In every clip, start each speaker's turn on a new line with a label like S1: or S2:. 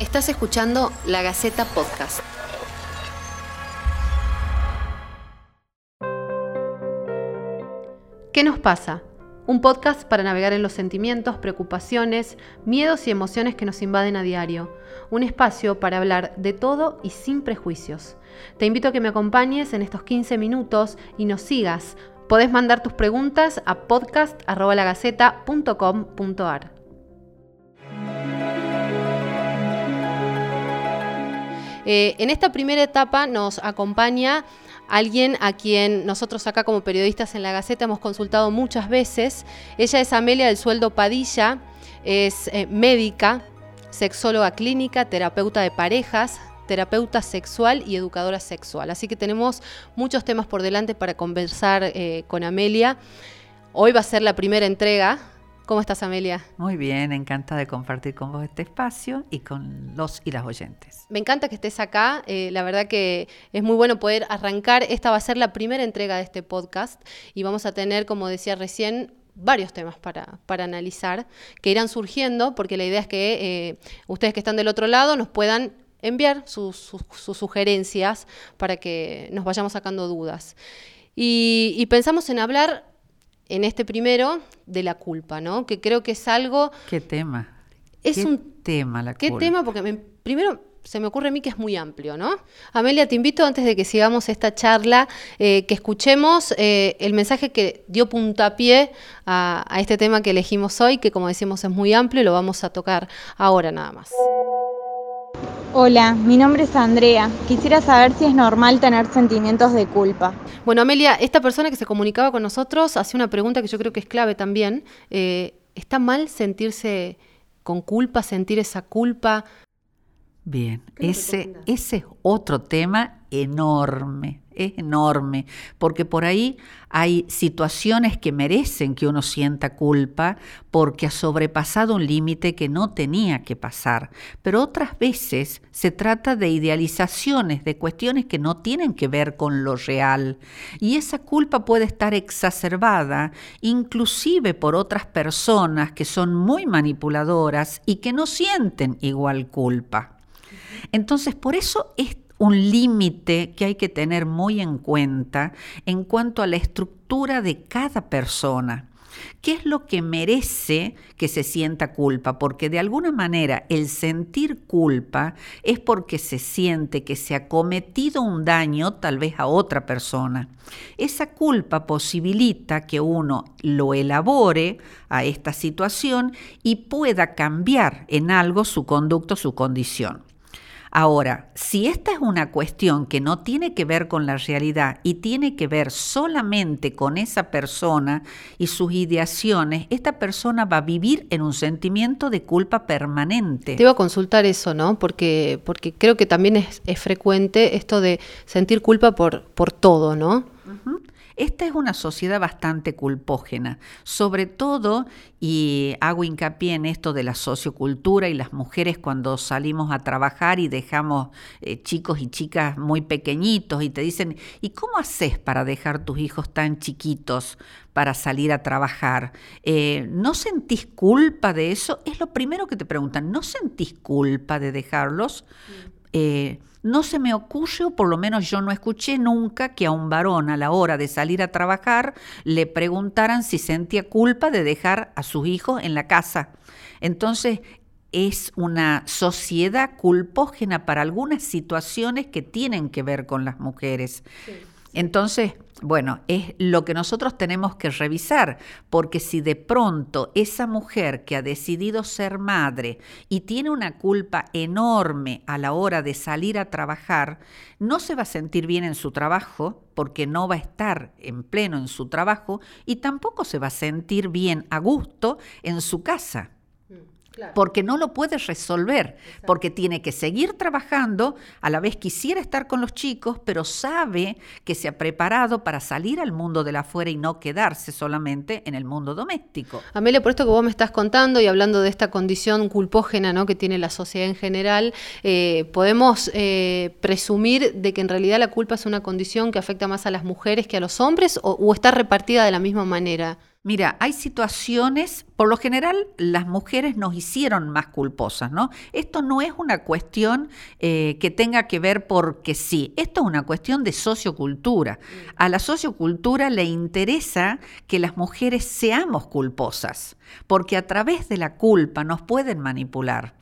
S1: Estás escuchando La Gaceta Podcast. ¿Qué nos pasa? Un podcast para navegar en los sentimientos, preocupaciones, miedos y emociones que nos invaden a diario. Un espacio para hablar de todo y sin prejuicios. Te invito a que me acompañes en estos 15 minutos y nos sigas. Podés mandar tus preguntas a podcast.lagaceta.com.ar. Eh, en esta primera etapa nos acompaña alguien a quien nosotros acá como periodistas en la Gaceta hemos consultado muchas veces. Ella es Amelia del Sueldo Padilla, es eh, médica, sexóloga clínica, terapeuta de parejas, terapeuta sexual y educadora sexual. Así que tenemos muchos temas por delante para conversar eh, con Amelia. Hoy va a ser la primera entrega ¿Cómo estás, Amelia?
S2: Muy bien, encantada de compartir con vos este espacio y con los y las oyentes.
S1: Me encanta que estés acá. Eh, la verdad que es muy bueno poder arrancar. Esta va a ser la primera entrega de este podcast y vamos a tener, como decía recién, varios temas para, para analizar que irán surgiendo, porque la idea es que eh, ustedes que están del otro lado nos puedan enviar sus, sugerencias para que nos vayamos sacando dudas. y pensamos en hablar en este primero de la culpa, ¿no? Que creo que es algo...
S2: ¿Qué tema?
S1: Es un tema la ¿Qué tema? Porque primero se me ocurre a mí que es muy amplio, ¿no? Amelia, te invito antes de que sigamos esta charla, eh, que escuchemos eh, el mensaje que dio puntapié a, a este tema que elegimos hoy, que como decimos es muy amplio y lo vamos a tocar ahora nada más.
S3: Hola, mi nombre es Andrea. Quisiera saber si es normal tener sentimientos de culpa.
S1: Bueno, Amelia, esta persona que se comunicaba con nosotros hace una pregunta que yo creo que es clave también. Eh, ¿Está mal sentirse con culpa, sentir esa culpa?
S2: Bien, ese, ese es otro tema enorme es enorme, porque por ahí hay situaciones que merecen que uno sienta culpa porque ha sobrepasado un límite que no tenía que pasar, pero otras veces se trata de idealizaciones, de cuestiones que no tienen que ver con lo real, y esa culpa puede estar exacerbada inclusive por otras personas que son muy manipuladoras y que no sienten igual culpa. Entonces, por eso es un límite que hay que tener muy en cuenta en cuanto a la estructura de cada persona. ¿Qué es lo que merece que se sienta culpa? Porque de alguna manera el sentir culpa es porque se siente que se ha cometido un daño tal vez a otra persona. Esa culpa posibilita que uno lo elabore a esta situación y pueda cambiar en algo su conducto, su condición. Ahora, si esta es una cuestión que no tiene que ver con la realidad y tiene que ver solamente con esa persona y sus ideaciones, esta persona va a vivir en un sentimiento de culpa permanente.
S1: Te iba a consultar eso, ¿no? Porque, porque creo que también es, frecuente esto de sentir culpa por, por todo, ¿no?
S2: Esta es una sociedad bastante culpógena, sobre todo, y hago hincapié en esto de la sociocultura y las mujeres cuando salimos a trabajar y dejamos eh, chicos y chicas muy pequeñitos y te dicen, ¿y cómo haces para dejar tus hijos tan chiquitos para salir a trabajar? Eh, ¿No sentís culpa de eso? Es lo primero que te preguntan, ¿no sentís culpa de dejarlos? Eh, no se me ocurre, o por lo menos yo no escuché nunca, que a un varón a la hora de salir a trabajar le preguntaran si sentía culpa de dejar a sus hijos en la casa. Entonces, es una sociedad culpógena para algunas situaciones que tienen que ver con las mujeres. Entonces, bueno, es lo que nosotros tenemos que revisar, porque si de pronto esa mujer que ha decidido ser madre y tiene una culpa enorme a la hora de salir a trabajar, no se va a sentir bien en su trabajo, porque no va a estar en pleno en su trabajo, y tampoco se va a sentir bien a gusto en su casa porque no lo puede resolver, porque tiene que seguir trabajando, a la vez quisiera estar con los chicos, pero sabe que se ha preparado para salir al mundo de la afuera y no quedarse solamente en el mundo doméstico.
S1: Amelia, por esto que vos me estás contando y hablando de esta condición culpógena ¿no? que tiene la sociedad en general, eh, podemos eh, presumir de que en realidad la culpa es una condición que afecta más a las mujeres que a los hombres o está repartida de la misma manera.
S2: Mira, hay situaciones, por lo general las mujeres nos hicieron más culposas, ¿no? Esto no es una cuestión eh, que tenga que ver porque sí, esto es una cuestión de sociocultura. A la sociocultura le interesa que las mujeres seamos culposas, porque a través de la culpa nos pueden manipular,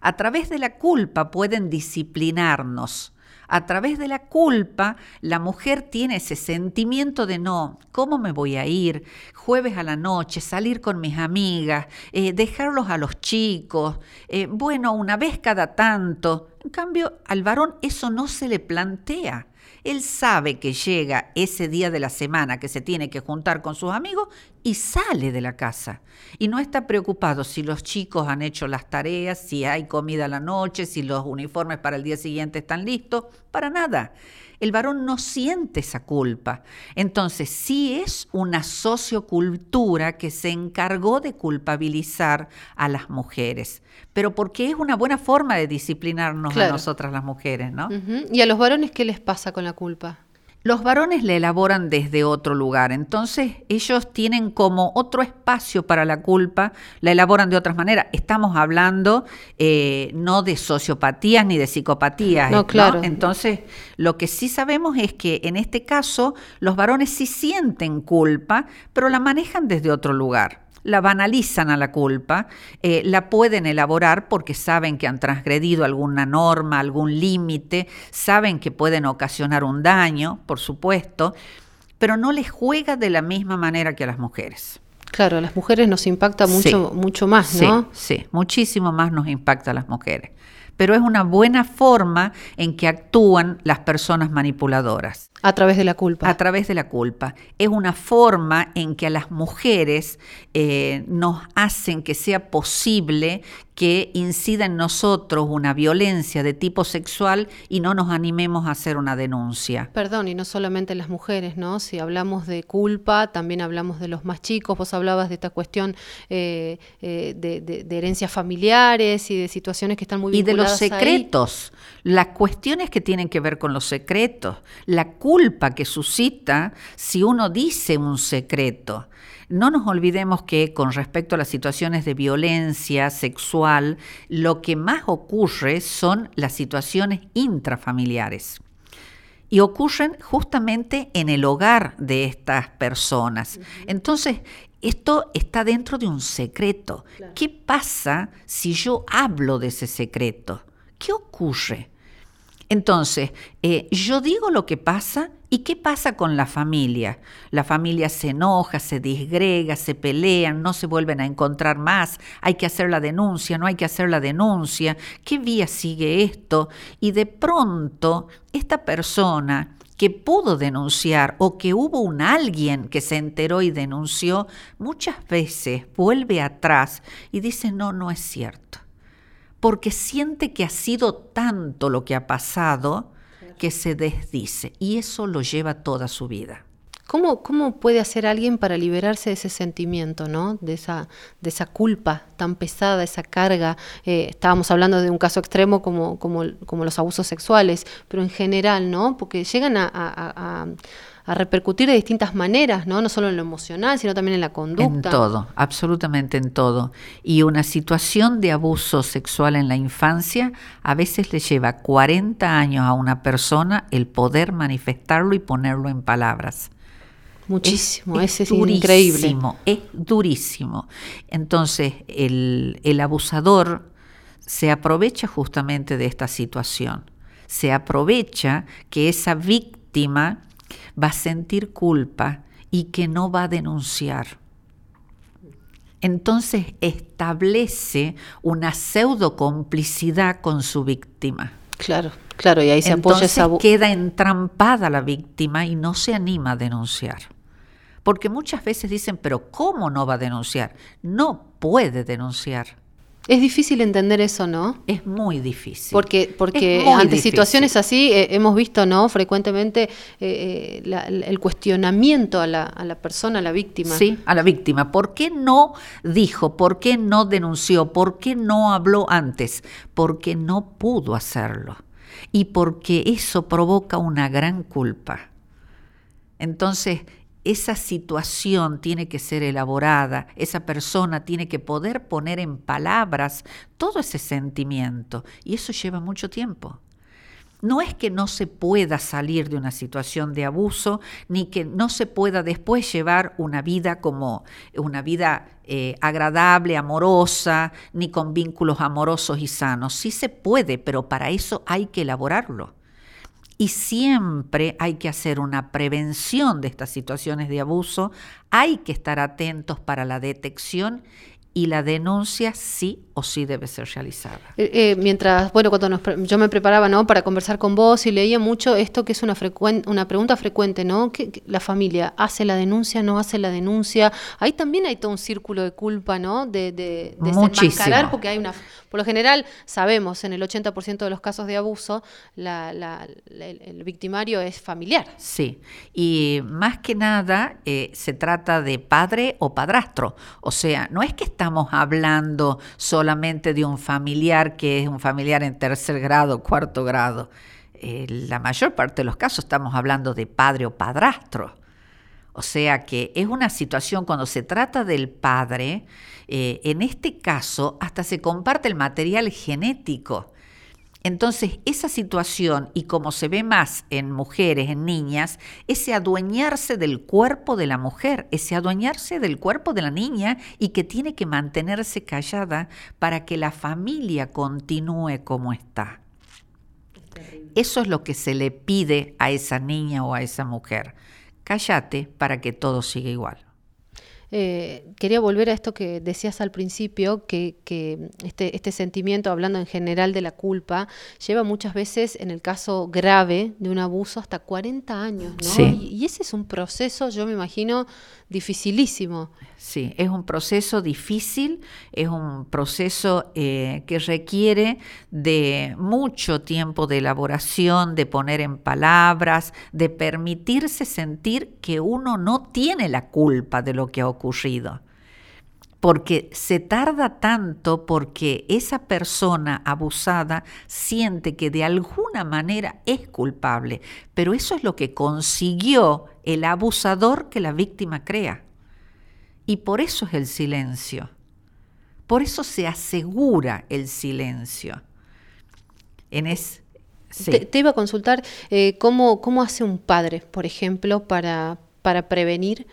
S2: a través de la culpa pueden disciplinarnos a través de la culpa, la mujer tiene ese sentimiento de no, ¿cómo me voy a ir? Jueves a la noche, salir con mis amigas, eh, dejarlos a los chicos, eh, bueno, una vez cada tanto. En cambio, al varón eso no se le plantea. Él sabe que llega ese día de la semana que se tiene que juntar con sus amigos y sale de la casa. Y no está preocupado si los chicos han hecho las tareas, si hay comida la noche, si los uniformes para el día siguiente están listos, para nada el varón no siente esa culpa. Entonces, sí es una sociocultura que se encargó de culpabilizar a las mujeres, pero porque es una buena forma de disciplinarnos a nosotras las mujeres, ¿no?
S1: ¿Y a los varones qué les pasa con la culpa?
S2: Los varones la elaboran desde otro lugar, entonces ellos tienen como otro espacio para la culpa, la elaboran de otras maneras. Estamos hablando eh, no de sociopatías ni de psicopatías. No, claro. Entonces, lo que sí sabemos es que en este caso los varones sí sienten culpa, pero la manejan desde otro lugar la banalizan a la culpa, eh, la pueden elaborar porque saben que han transgredido alguna norma, algún límite, saben que pueden ocasionar un daño, por supuesto, pero no les juega de la misma manera que a las mujeres.
S1: Claro, a las mujeres nos impacta mucho, mucho más,
S2: ¿no? Sí, sí, muchísimo más nos impacta a las mujeres pero es una buena forma en que actúan las personas manipuladoras.
S1: A través de la culpa.
S2: A través de la culpa. Es una forma en que a las mujeres eh, nos hacen que sea posible que incida en nosotros una violencia de tipo sexual y no nos animemos a hacer una denuncia.
S1: Perdón, y no solamente las mujeres, ¿no? Si hablamos de culpa, también hablamos de los más chicos. Vos hablabas de esta cuestión eh, eh, de, herencias familiares y de situaciones que están muy vinculadas
S2: Y de los secretos, las cuestiones que tienen que ver con los secretos, la culpa que suscita si uno dice un secreto. No nos olvidemos que con respecto a las situaciones de violencia sexual, lo que más ocurre son las situaciones intrafamiliares. Y ocurren justamente en el hogar de estas personas. Entonces, esto está dentro de un secreto. ¿Qué pasa si yo hablo de ese secreto? ¿Qué ocurre? Entonces, eh, yo digo lo que pasa y qué pasa con la familia. La familia se enoja, se disgrega, se pelean, no se vuelven a encontrar más, hay que hacer la denuncia, no hay que hacer la denuncia, ¿qué vía sigue esto? Y de pronto, esta persona que pudo denunciar o que hubo un alguien que se enteró y denunció, muchas veces vuelve atrás y dice, no, no es cierto porque siente que ha sido tanto lo que ha pasado que se desdice y eso lo lleva toda su vida.
S1: ¿Cómo, ¿Cómo, puede hacer alguien para liberarse de ese sentimiento, ¿no? de, esa, de esa culpa tan pesada, esa carga? Eh, estábamos hablando de un caso extremo como, como, como, los abusos sexuales, pero en general, ¿no? porque llegan a a repercutir de distintas maneras, ¿no? No solo en lo emocional, sino también en la conducta.
S2: En todo, absolutamente en todo. Y una situación de abuso sexual en la infancia a veces le lleva 40 años a una persona el poder manifestarlo y ponerlo en palabras.
S1: Muchísimo, es, es, increíble.
S2: Es durísimo. Entonces, el, el abusador se aprovecha justamente de esta situación. Se aprovecha que esa víctima va a sentir culpa y que no va a denunciar. Entonces establece una pseudo complicidad con su víctima.
S1: Claro, claro, y ahí se
S2: apoya esa queda entrampada la víctima y no se anima a denunciar. Porque muchas veces dicen, pero ¿cómo no va a denunciar? No puede denunciar.
S1: Es difícil entender eso, ¿no?
S2: Es muy difícil.
S1: Porque, porque ante situaciones así eh, hemos visto, ¿no? Frecuentemente eh, eh, el cuestionamiento a la, a la, persona, a la víctima.
S2: Sí, a la víctima. ¿Por qué no dijo? ¿Por qué no denunció? ¿Por qué no habló antes? Porque no pudo hacerlo. Y porque eso provoca una gran culpa. Entonces, esa situación tiene que ser elaborada, esa persona tiene que poder poner en palabras todo ese sentimiento y eso lleva mucho tiempo. No es que no se pueda salir de una situación de abuso, ni que no se pueda después llevar una vida como una vida eh, agradable, amorosa, ni con vínculos amorosos y sanos. Sí se puede, pero para eso hay que elaborarlo. Y siempre hay que hacer una prevención de estas situaciones de abuso, hay que estar atentos para la detección y la denuncia sí o sí debe ser realizada.
S1: Eh, eh, mientras, bueno, cuando yo me preparaba ¿no? para conversar con vos y leía mucho esto que es una, una pregunta frecuente, ¿no? ¿Que, la familia hace la denuncia, no hace la denuncia? Ahí también hay todo un círculo de culpa, ¿no? De, de, desenmascarar, porque hay una... Por lo general, sabemos, en el 80% de los casos de abuso, el, victimario es familiar.
S2: Sí, y más que nada eh, se trata de padre o padrastro. O sea, no es que estamos hablando solamente de un familiar que es un familiar en tercer grado, cuarto grado. Eh, la mayor parte de los casos estamos hablando de padre o padrastro. O sea que es una situación cuando se trata del padre, eh, en este caso hasta se comparte el material genético. Entonces, esa situación, y como se ve más en mujeres, en niñas, ese adueñarse del cuerpo de la mujer, ese adueñarse del cuerpo de la niña y que tiene que mantenerse callada para que la familia continúe como está. Eso es lo que se le pide a esa niña o a esa mujer. Cállate para que todo siga igual.
S1: Eh, quería volver a esto que decías al principio, que, este, este, sentimiento, hablando en general de la culpa, lleva muchas veces, en el caso grave de un abuso, hasta 40 años, ¿no? y, ese es un proceso, yo me imagino, dificilísimo.
S2: Sí, es un proceso difícil, es un proceso eh, que requiere de mucho tiempo de elaboración, de poner en palabras, de permitirse sentir que uno no tiene la culpa de lo que ha ocurrido. Porque se tarda tanto porque esa persona abusada siente que de alguna manera es culpable, pero eso es lo que consiguió el abusador que la víctima crea. Y por eso es el silencio. Por eso se asegura el silencio.
S1: Te, iba a consultar eh, ¿cómo, cómo, hace un padre, por ejemplo, para, para prevenir,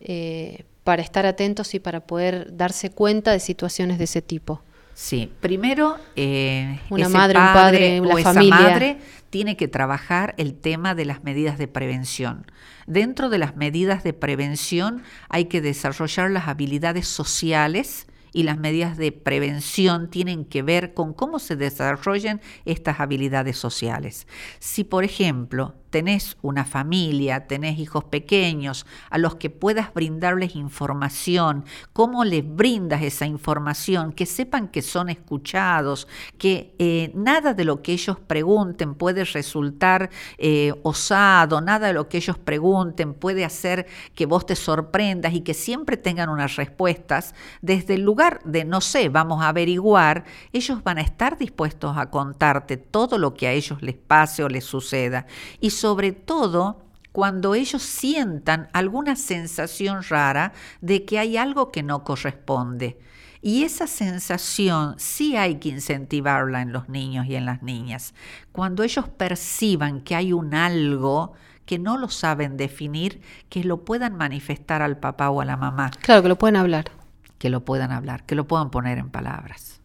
S1: eh, para estar atentos y para poder darse cuenta de situaciones de ese tipo.
S2: Sí, primero, eh,
S1: una madre, un padre, una familia.
S2: madre tiene que trabajar el tema de las medidas de prevención. Dentro de las medidas de prevención hay que desarrollar las habilidades sociales y las medidas de prevención tienen que ver con cómo se desarrollan estas habilidades sociales. Si, por ejemplo, tenés una familia, tenés hijos pequeños, a los que puedas brindarles información, cómo les brindas esa información, que sepan que son escuchados, que eh, nada de lo que ellos pregunten puede resultar eh, osado, nada de lo que ellos pregunten puede hacer que vos te sorprendas y que siempre tengan unas respuestas, desde el lugar de, no sé, vamos a averiguar, ellos van a estar dispuestos a contarte todo lo que a ellos les pase o les suceda. Y sobre todo cuando ellos sientan alguna sensación rara de que hay algo que no corresponde. Y esa sensación sí hay que incentivarla en los niños y en las niñas. Cuando ellos perciban que hay un algo que no lo saben definir, que lo puedan manifestar al papá o a la mamá.
S1: Claro, que lo puedan hablar.
S2: Que lo puedan hablar, que lo puedan poner en palabras.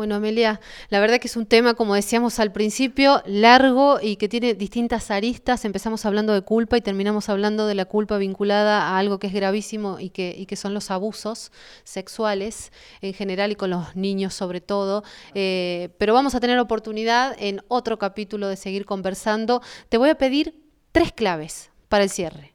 S1: Bueno, Amelia, la verdad que es un tema, como decíamos al principio, largo y que tiene distintas aristas. Empezamos hablando de culpa y terminamos hablando de la culpa vinculada a algo que es gravísimo y que, que son los abusos sexuales en general y con los niños sobre todo. Eh, pero vamos a tener oportunidad en otro capítulo de seguir conversando. Te voy a pedir tres claves para el cierre.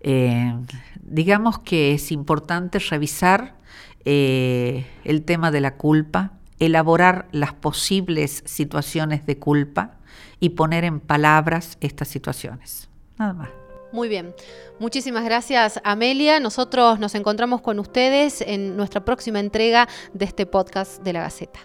S2: Eh, digamos que es importante revisar eh, el tema de la culpa, elaborar las posibles situaciones de culpa y poner en palabras estas situaciones. Nada más.
S1: Muy bien. Muchísimas gracias, Amelia. Nosotros nos encontramos con ustedes en nuestra próxima entrega de este podcast de la Gaceta.